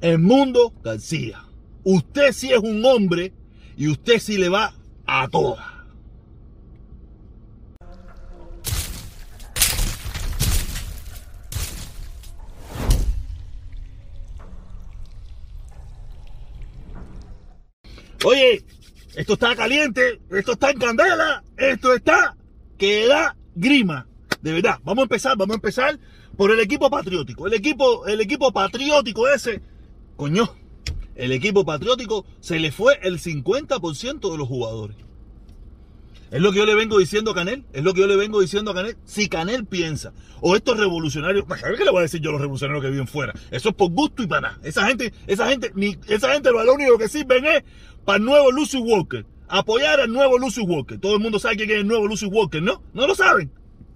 el mundo García. Usted sí es un hombre y usted sí le va a todas. Oye, esto está caliente, esto está en candela, esto está que da grima. De verdad, vamos a empezar, vamos a empezar por el equipo patriótico. El equipo, el equipo patriótico ese, coño, el equipo patriótico se le fue el 50% de los jugadores. Es lo que yo le vengo diciendo a Canel, es lo que yo le vengo diciendo a Canel. Si Canel piensa, o estos revolucionarios, ¿sabes qué le voy a decir yo a los revolucionarios que viven fuera? Eso es por gusto y para nada. Esa gente, esa gente, ni, esa gente lo único que sirven es para el nuevo Lucy Walker. Apoyar al nuevo Lucy Walker. Todo el mundo sabe quién es el nuevo Lucy Walker, ¿no? No lo saben.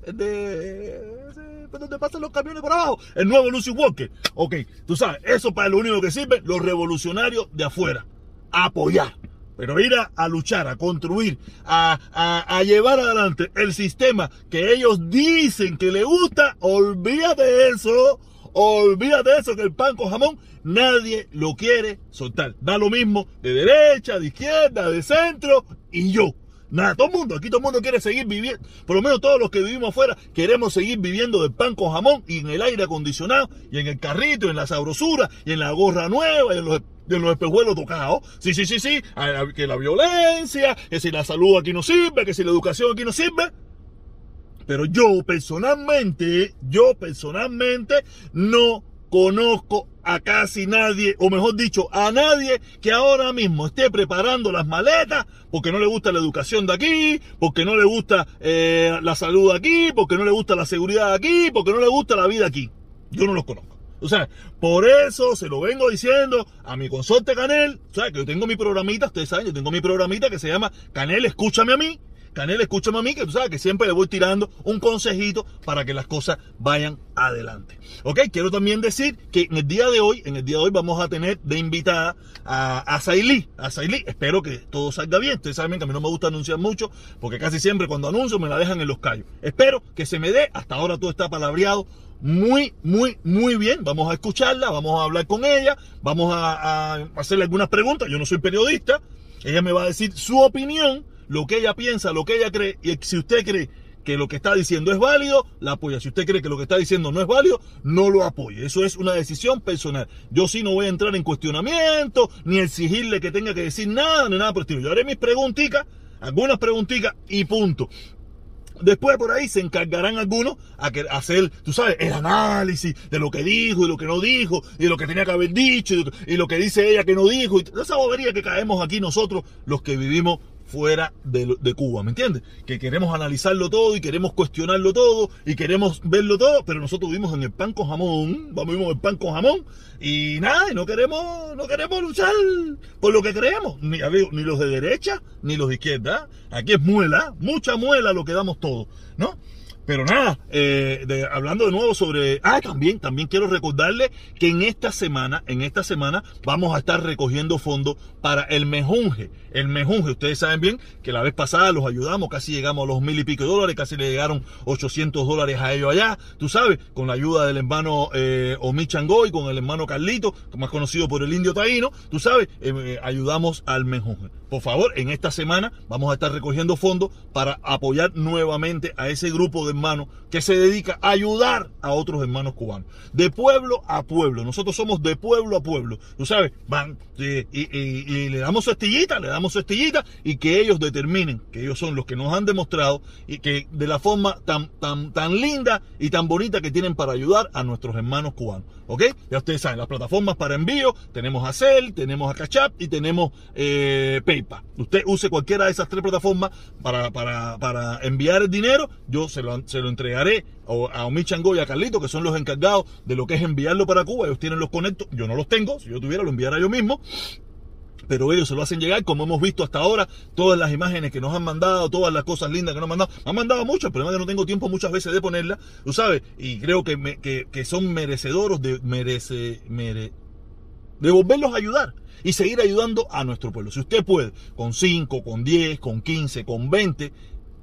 Es de donde pasan los camiones por abajo. El nuevo Lucy Walker. Ok, tú sabes, eso para lo único que sirve los revolucionarios de afuera. apoyar. Pero ir a, luchar, a construir, a, a, llevar adelante el sistema que ellos dicen que le gusta, olvídate de eso. Olvídate de eso, que el pan con jamón nadie lo quiere soltar. Da lo mismo de derecha, de izquierda, de centro y yo. Nada, todo el mundo, aquí todo el mundo quiere seguir viviendo, por lo menos todos los que vivimos afuera, queremos seguir viviendo del pan con jamón y en el aire acondicionado y en el carrito, y en la sabrosura y en la gorra nueva y en los, en los espejuelos tocados. Sí, sí, sí, sí, que la violencia, que si la salud aquí no sirve, que si la educación aquí no sirve. Pero yo personalmente, yo personalmente no conozco a casi nadie, o mejor dicho, a nadie que ahora mismo esté preparando las maletas porque no le gusta la educación de aquí, porque no le gusta eh, la salud aquí, porque no le gusta la seguridad aquí, porque no le gusta la vida aquí. Yo no los conozco. O sea, por eso se lo vengo diciendo a mi consorte Canel. O sea, que yo tengo mi programita, ustedes saben, yo tengo mi programita que se llama Canel, escúchame a mí. Canel, escúchame a mí, que tú sabes que siempre le voy tirando un consejito para que las cosas vayan adelante. Ok, quiero también decir que en el día de hoy, en el día de hoy vamos a tener de invitada a, a Sailí. A Sailí, espero que todo salga bien. Ustedes saben que a mí no me gusta anunciar mucho, porque casi siempre cuando anuncio me la dejan en los callos. Espero que se me dé, hasta ahora todo está palabreado muy, muy, muy bien. Vamos a escucharla, vamos a hablar con ella, vamos a, a hacerle algunas preguntas. Yo no soy periodista. Ella me va a decir su opinión lo que ella piensa, lo que ella cree, y si usted cree que lo que está diciendo es válido, la apoya. Si usted cree que lo que está diciendo no es válido, no lo apoye. Eso es una decisión personal. Yo sí no voy a entrar en cuestionamiento, ni exigirle que tenga que decir nada, ni nada por el estilo. Yo haré mis preguntitas, algunas preguntitas y punto. Después por ahí se encargarán algunos a, hacer, tú sabes, el análisis de lo que dijo y lo que no dijo, y lo que tenía que haber dicho, y, lo que dice ella que no dijo, y esa bobería que caemos aquí nosotros, los que vivimos fuera de, Cuba, ¿me entiendes? Que queremos analizarlo todo y queremos cuestionarlo todo y queremos verlo todo, pero nosotros vivimos en el pan con jamón, vamos vivimos en el pan con jamón y nada, no queremos, no queremos luchar por lo que creemos, ni, ni los de derecha ni los de izquierda. Aquí es muela, mucha muela lo que damos todo, ¿no? Pero nada, eh, hablando de nuevo sobre... Ah, también, también quiero recordarle que en esta semana, en esta semana vamos a estar recogiendo fondos para el mejunje. El mejunje, ustedes saben bien que la vez pasada los ayudamos, casi llegamos a los mil y pico de dólares, casi le llegaron 800 dólares a ellos allá, tú sabes, con la ayuda del hermano eh, Omi Changoy, con el hermano Carlito, más conocido por el indio taíno, tú sabes, eh, ayudamos al mejunje. Por favor, en esta semana vamos a estar recogiendo fondos para apoyar nuevamente a ese grupo de hermano que se dedica a ayudar a otros hermanos cubanos. De pueblo a pueblo. Nosotros somos de pueblo a pueblo. Tú sabes, van y, le damos su estillita, le damos su estillita y que ellos determinen que ellos son los que nos han demostrado y que de la forma tan, tan, tan linda y tan bonita que tienen para ayudar a nuestros hermanos cubanos. ¿Ok? Ya ustedes saben, las plataformas para envío, tenemos a Cell, tenemos a Cachap y tenemos eh, PayPal. Usted use cualquiera de esas tres plataformas para, para, para enviar el dinero, yo se lo, se lo entregaré a Omi Chango y a Carlito, que son los encargados de lo que es enviarlo para Cuba. Ellos tienen los conectos, yo no los tengo, si yo tuviera lo enviara yo mismo pero ellos se lo hacen llegar, como hemos visto hasta ahora, todas las imágenes que nos han mandado, todas las cosas lindas que nos han mandado. Han mandado el problema es que no tengo tiempo muchas veces de ponerla, tú sabes, y creo que, que, son merecedores de, merece, mere, de volverlos a ayudar y seguir ayudando a nuestro pueblo. Si usted puede, con 5, con 10, con 15, con 20,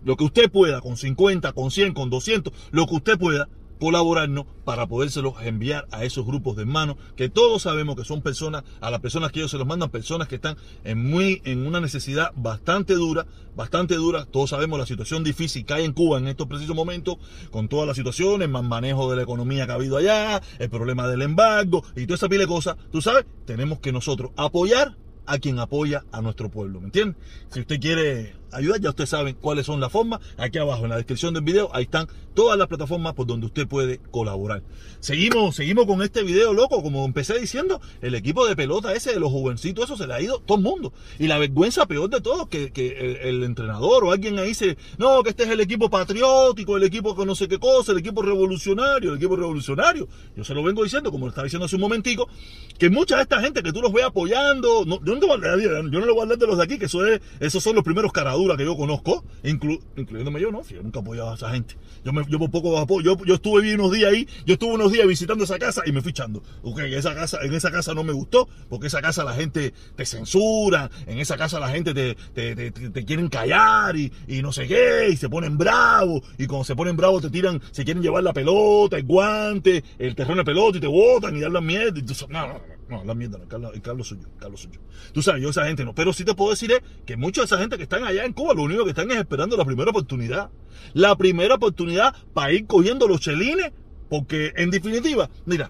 lo que usted pueda, con 50, con 100, con 200, lo que usted pueda, colaborarnos para podérselos enviar a esos grupos de hermanos que todos sabemos que son personas, a las personas que ellos se los mandan, personas que están en muy en una necesidad bastante dura, bastante dura. Todos sabemos la situación difícil que hay en Cuba en estos precisos momentos, con todas las situaciones, más manejo de la economía que ha habido allá, el problema del embargo y toda esa pila de cosas. Tú sabes, tenemos que nosotros apoyar a quien apoya a nuestro pueblo, ¿me entiendes? Si usted quiere ayudar, ya ustedes saben cuáles son las formas. Aquí abajo en la descripción del video, ahí están todas las plataformas por donde usted puede colaborar. Seguimos, seguimos con este video, loco. Como empecé diciendo, el equipo de pelota ese de los jovencitos, eso se le ha ido todo el mundo. Y la vergüenza peor de todo, que, que el, entrenador o alguien ahí dice, no, que este es el equipo patriótico, el equipo con no sé qué cosa, el equipo revolucionario, el equipo revolucionario. Yo se lo vengo diciendo, como lo estaba diciendo hace un momentico, que mucha de esta gente que tú los ve apoyando, yo, no yo no le voy a hablar de los de aquí, que eso es, esos son los primeros que yo conozco, incluyéndome yo, ¿no? Yo nunca apoyaba a esa gente. Yo, me, yo por poco. Yo, yo estuve unos días ahí, yo estuve unos días visitando esa casa y me fui echando. Ok, esa casa, en esa casa no me gustó, porque esa casa la gente te censura, en esa casa la gente te, te, te, quieren callar y, y, no sé qué, y se ponen bravos, y cuando se ponen bravos te tiran, se quieren llevar la pelota, el guante, el terreno de pelota y te botan y dan la mierda. Y no, no, no. No, la mierda, no, el Carlos, suyo, Carlos suyo. Tú sabes, yo esa gente no. Pero sí te puedo decir que mucha de esa gente que están allá en Cuba, lo único que están es esperando la primera oportunidad. La primera oportunidad para ir cogiendo los chelines, porque en definitiva, mira,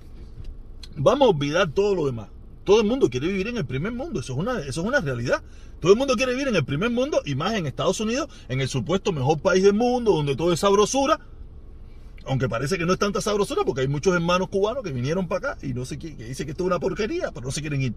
vamos a olvidar todo lo demás. Todo el mundo quiere vivir en el primer mundo, eso es una, eso es una realidad. Todo el mundo quiere vivir en el primer mundo y más en Estados Unidos, en el supuesto mejor país del mundo, donde todo es sabrosura aunque parece que no es tanta sabrosura porque hay muchos hermanos cubanos que vinieron para acá y no sé qué, que dicen que esto es una porquería, pero no se quieren ir.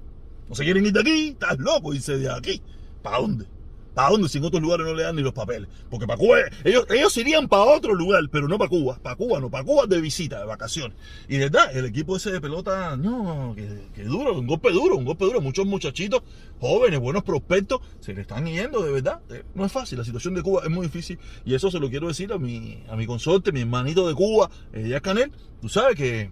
No se quieren ir de aquí, estás loco, dice de aquí. ¿Para dónde? ¿Para dónde? Si en otros lugares no le dan ni los papeles. Porque para Cuba, ellos, ellos irían para otro lugar, pero no para Cuba. Para Cuba no, para Cuba de visita, de vacaciones. Y de verdad, el equipo ese de pelota, no, que, duro, un golpe duro, un golpe duro. Muchos muchachitos jóvenes, buenos prospectos, se le están yendo, de verdad. Eh, no es fácil, la situación de Cuba es muy difícil. Y eso se lo quiero decir a mi, a mi consorte, mi hermanito de Cuba, eh, Canel. Tú sabes que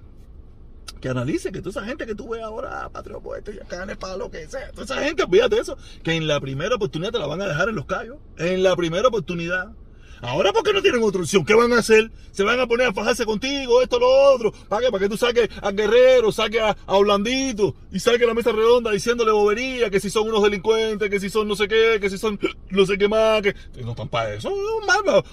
que analice que toda esa gente que tú ves ahora, Patrio Poeta, y acá para lo que sea, toda esa gente, olvídate de eso, que en la primera oportunidad te la van a dejar en los callos, en la primera oportunidad. Ahora, ¿por qué no tienen otra opción? ¿Qué van a hacer? ¿Se van a poner a fajarse contigo? Esto, lo otro. ¿Para qué? Para que tú saques a Guerrero, saques a, a Orlandito y saques la mesa redonda diciéndole bobería, que si son unos delincuentes, que si son no sé qué, que si son no sé qué más, que no están para eso.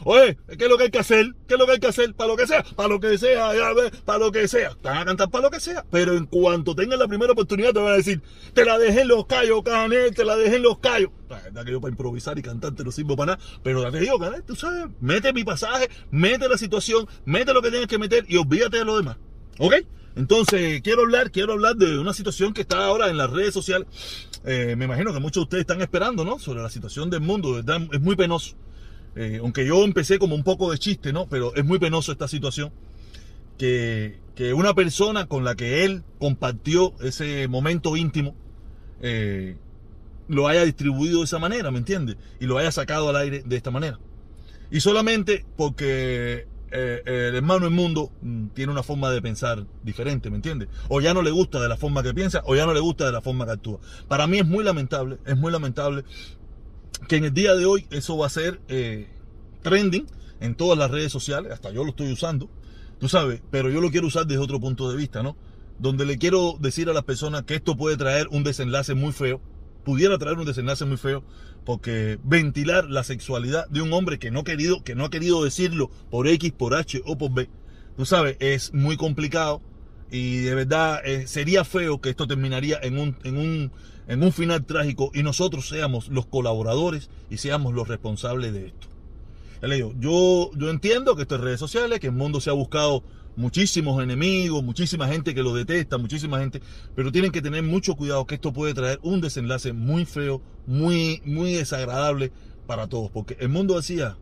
Oye, ¿qué es lo que hay que hacer? ¿Qué es lo que hay que hacer? Para lo que sea, para lo que sea, ya ves, para lo que sea. Van a cantar para lo que sea. Pero en cuanto tengan la primera oportunidad, te van a decir, te la dejé en los callos, Canel, te la dejé en los callos. La verdad que yo para improvisar y cantar te no sirvo para nada. Pero te digo, Canel, tú sabes mete mi pasaje, mete la situación, mete lo que tienes que meter y olvídate de lo demás. ¿Ok? Entonces, quiero hablar, quiero hablar de una situación que está ahora en las redes sociales. Eh, me imagino que muchos de ustedes están esperando, ¿no? Sobre la situación del mundo. Es muy penoso. Eh, aunque yo empecé como un poco de chiste, ¿no? Pero es muy penoso esta situación. Que, una persona con la que él compartió ese momento íntimo eh, lo haya distribuido de esa manera, ¿me entiendes? Y lo haya sacado al aire de esta manera. Y solamente porque eh, el hermano mundo mm, tiene una forma de pensar diferente, ¿me entiendes? O ya no le gusta de la forma que piensa, o ya no le gusta de la forma que actúa. Para mí es muy lamentable, es muy lamentable que en el día de hoy eso va a ser eh, trending en todas las redes sociales, hasta yo lo estoy usando, tú sabes, pero yo lo quiero usar desde otro punto de vista, ¿no? Donde le quiero decir a las personas que esto puede traer un desenlace muy feo, pudiera traer un desenlace muy feo, porque ventilar la sexualidad de un hombre que no, querido, que no ha querido decirlo por X, por H o por B, tú sabes, es muy complicado y de verdad eh, sería feo que esto terminaría en un, en, un, en un final trágico y nosotros seamos los colaboradores y seamos los responsables de esto. Yo, yo entiendo que esto es redes sociales, que el mundo se ha buscado muchísimos enemigos, muchísima gente que lo detesta, muchísima gente, pero tienen que tener mucho cuidado que esto puede traer un desenlace muy feo, muy, muy desagradable para todos, porque el mundo decía,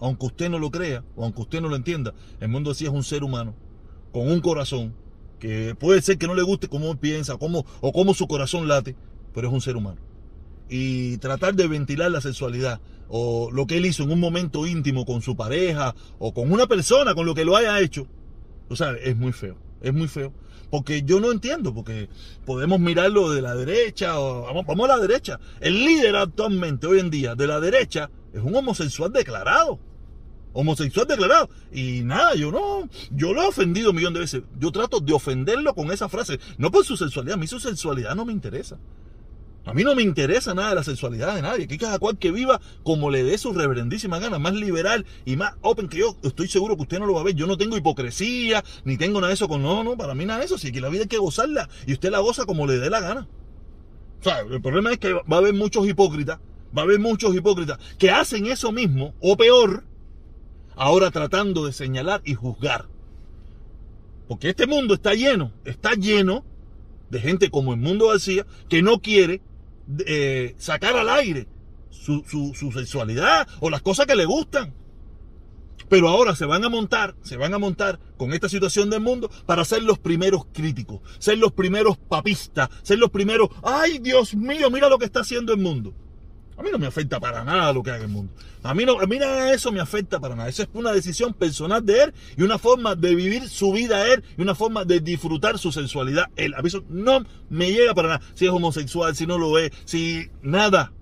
aunque usted no lo crea o aunque usted no lo entienda, el mundo decía es un ser humano con un corazón que puede ser que no le guste cómo piensa cómo, o cómo su corazón late, pero es un ser humano. Y tratar de ventilar la sexualidad o lo que él hizo en un momento íntimo con su pareja o con una persona, con lo que lo haya hecho, o sea, es muy feo, es muy feo. Porque yo no entiendo, porque podemos mirarlo de la derecha, o, vamos, vamos a la derecha. El líder actualmente, hoy en día, de la derecha, es un homosexual declarado. homosexual declarado. Y nada, yo no, yo lo he ofendido un millón de veces. Yo trato de ofenderlo con esa frase. No por su sexualidad, a mí su sexualidad no me interesa. A mí no me interesa nada de la sexualidad de nadie. Que cada cual que viva como le dé su reverendísima gana, más liberal y más open que yo. Estoy seguro que usted no lo va a ver. Yo no tengo hipocresía, ni tengo nada de eso con. No, no, para mí nada de eso. Sí que la vida hay que gozarla. Y usted la goza como le dé la gana. O sea, el problema es que va a haber muchos hipócritas. Va a haber muchos hipócritas que hacen eso mismo, o peor, ahora tratando de señalar y juzgar. Porque este mundo está lleno, está lleno de gente como el mundo García que no quiere eh, sacar al aire su, su, sexualidad o las cosas que le gustan. Pero ahora se van a montar, se van a montar con esta situación del mundo para ser los primeros críticos, ser los primeros papistas, ser los primeros, ay Dios mío, mira lo que está haciendo el mundo. A mí no me afecta para nada lo que haga el mundo. A mí, no, a mí nada de eso me afecta para nada. Eso es una decisión personal de él y una forma de vivir su vida él y una forma de disfrutar su sensualidad él. A mí eso no me llega para nada. Si es homosexual, si no lo es, si nada.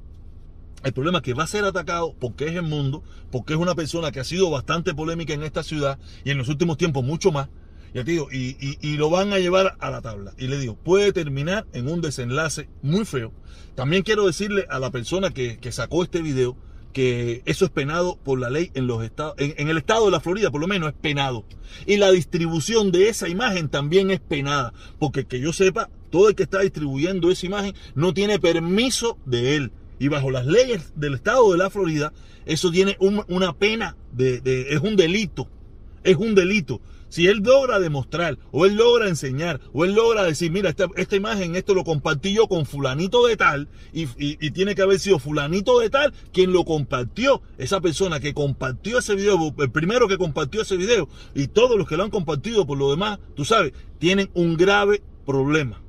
El problema es que va a ser atacado porque es el mundo, porque es una persona que ha sido bastante polémica en esta ciudad y en los últimos tiempos mucho más. Digo, y, lo van a llevar a la tabla. Y le digo, puede terminar en un desenlace muy feo. También quiero decirle a la persona que, sacó este video que eso es penado por la ley en los estados, en, el estado de la Florida por lo menos es penado. Y la distribución de esa imagen también es penada. Porque que yo sepa, todo el que está distribuyendo esa imagen no tiene permiso de él. Y bajo las leyes del estado de la Florida, eso tiene una pena, de, es un delito. Es un delito. Si él logra demostrar, o él logra enseñar, o él logra decir, mira, esta, imagen, esto lo compartí yo con fulanito de tal, y, tiene que haber sido fulanito de tal quien lo compartió, esa persona que compartió ese video, el primero que compartió ese video, y todos los que lo han compartido por lo demás, tú sabes, tienen un grave problema.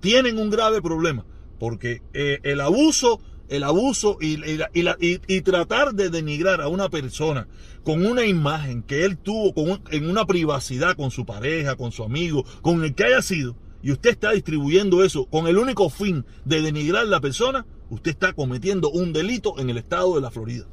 Tienen un grave problema, porque eh, el abuso el abuso y, tratar de denigrar a una persona con una imagen que él tuvo en una privacidad con su pareja, con su amigo, con el que haya sido, y usted está distribuyendo eso con el único fin de denigrar a la persona, usted está cometiendo un delito en el estado de la Florida.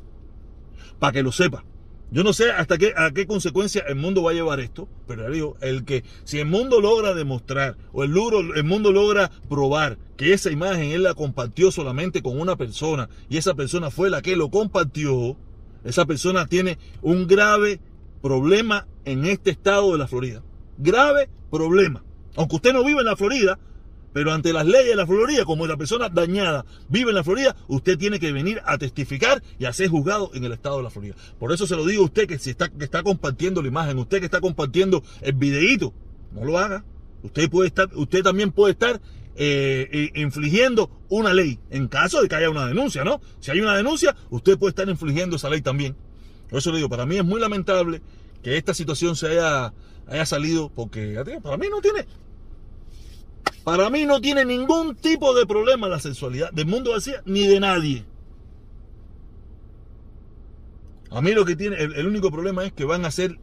Para que lo sepa. Yo no sé hasta qué, a qué consecuencia el mundo va a llevar esto, pero digo, el que si el mundo logra demostrar o el, el mundo logra probar que esa imagen él la compartió solamente con una persona y esa persona fue la que lo compartió, esa persona tiene un grave problema en este estado de la Florida. Grave problema. Aunque usted no vive en la Florida, pero ante las leyes de la Florida, como la persona dañada vive en la Florida, usted tiene que venir a testificar y a ser juzgado en el estado de la Florida. Por eso se lo digo a usted que si está, que está compartiendo la imagen, usted que está compartiendo el videíto, no lo haga. Usted puede estar, usted también puede estar eh, infligiendo una ley en caso de que haya una denuncia, ¿no? Si hay una denuncia, usted puede estar infligiendo esa ley también. Por eso le digo, para mí es muy lamentable que esta situación se haya, haya salido porque para mí no tiene para mí no tiene ningún tipo de problema la sexualidad del mundo vacía ni de nadie. A mí lo que tiene, el, único problema es que van a ser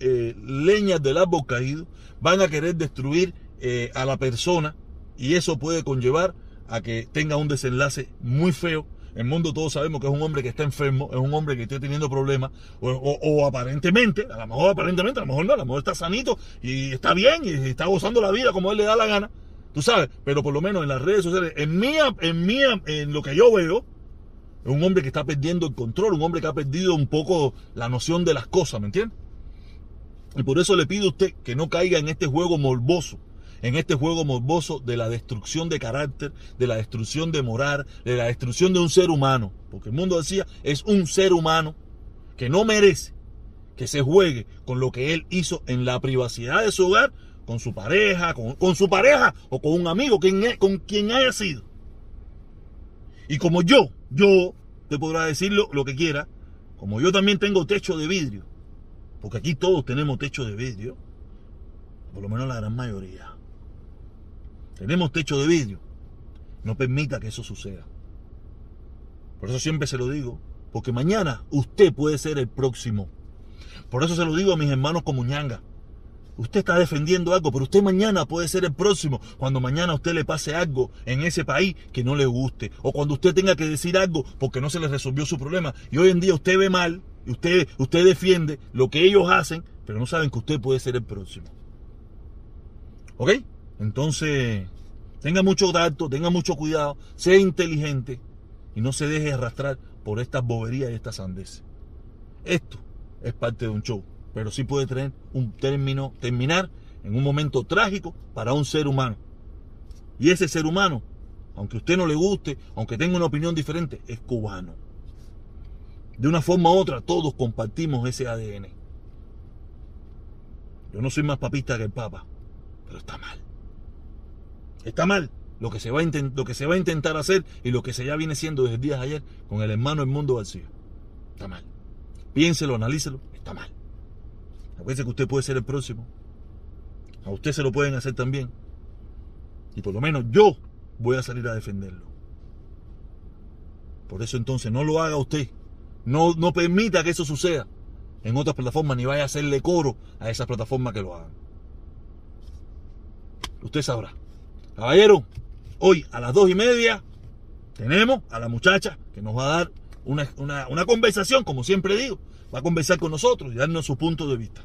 eh, leñas del árbol caído, van a querer destruir eh, a la persona y eso puede conllevar a que tenga un desenlace muy feo. El mundo todos sabemos que es un hombre que está enfermo, es un hombre que está teniendo problemas, o, o, aparentemente, a lo mejor aparentemente, a lo mejor no, a lo mejor está sanito y está bien y está gozando la vida como él le da la gana Tú sabes, pero por lo menos en las redes sociales, en mía, en mía, en lo que yo veo, es un hombre que está perdiendo el control, un hombre que ha perdido un poco la noción de las cosas, ¿me entiendes? Y por eso le pido a usted que no caiga en este juego morboso, en este juego morboso de la destrucción de carácter, de la destrucción de moral, de la destrucción de un ser humano. Porque el mundo decía, es un ser humano que no merece que se juegue con lo que él hizo en la privacidad de su hogar con su pareja, con, su pareja o con un amigo, con quien haya sido. Y como yo, yo te podrá decir lo, lo, que quiera, como yo también tengo techo de vidrio, porque aquí todos tenemos techo de vidrio, por lo menos la gran mayoría. Tenemos techo de vidrio. No permita que eso suceda. Por eso siempre se lo digo, porque mañana usted puede ser el próximo. Por eso se lo digo a mis hermanos como ñanga. Usted está defendiendo algo, pero usted mañana puede ser el próximo. Cuando mañana a usted le pase algo en ese país que no le guste. O cuando usted tenga que decir algo porque no se le resolvió su problema. Y hoy en día usted ve mal usted, usted defiende lo que ellos hacen, pero no saben que usted puede ser el próximo. ¿Ok? Entonces, tenga mucho tacto, tenga mucho cuidado, sea inteligente y no se deje arrastrar por estas boberías y estas sandeces. Esto es parte de un show, pero sí puede tener un término, terminar en un momento trágico para un ser humano. Y ese ser humano, aunque a usted no le guste, aunque tenga una opinión diferente, es cubano. De una forma u otra, todos compartimos ese ADN. Yo no soy más papista que el Papa, pero está mal. Está mal lo que se va a, lo que se va a intentar hacer y lo que se ya viene siendo desde días ayer con el hermano El Mundo García. Está mal. Piénselo, analícelo, está mal. Acuérdese que usted puede ser el próximo. A usted se lo pueden hacer también. Y por lo menos yo voy a salir a defenderlo. Por eso entonces no lo haga usted. No, no permita que eso suceda en otras plataformas, ni vaya a hacerle coro a esas plataformas que lo hagan. Usted sabrá. Caballero, hoy a las dos y media tenemos a la muchacha que nos va a dar una, una conversación, como siempre digo. Va a conversar con nosotros y darnos su punto de vista.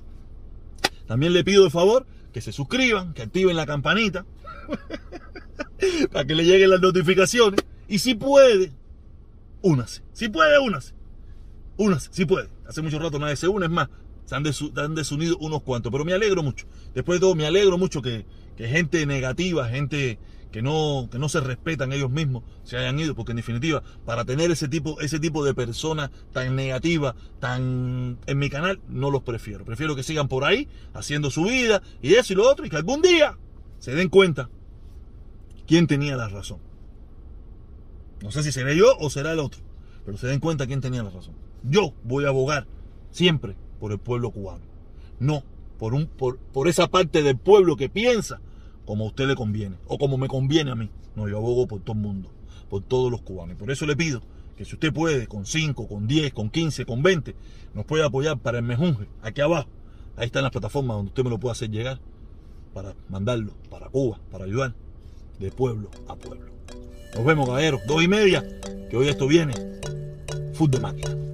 También le pido de favor que se suscriban, que activen la campanita para que le lleguen las notificaciones. Y si puede, únase. Si puede, únase. Únase, si puede. Hace mucho rato nadie se une, es más, se han, desunido unos cuantos. Pero me alegro mucho. Después de todo, me alegro mucho que, que gente negativa, gente que no, que no se respetan ellos mismos, se hayan ido, porque en definitiva, para tener ese tipo, ese tipo de personas tan negativas, tan en mi canal, no los prefiero. Prefiero que sigan por ahí, haciendo su vida, y eso y lo otro, y que algún día se den cuenta quién tenía la razón. No sé si seré yo o será el otro, pero se den cuenta quién tenía la razón. Yo voy a abogar siempre por el pueblo cubano, no por, un, por, por esa parte del pueblo que piensa como a usted le conviene o como me conviene a mí. No, yo abogo por todo el mundo, por todos los cubanos. Por eso le pido que si usted puede, con 5, con 10, con 15, con 20, nos puede apoyar para el mejunje, aquí abajo. Ahí están las plataformas donde usted me lo puede hacer llegar para mandarlo para Cuba, para ayudar de pueblo a pueblo. Nos vemos, caballeros, dos y media, que hoy esto viene full de máquina.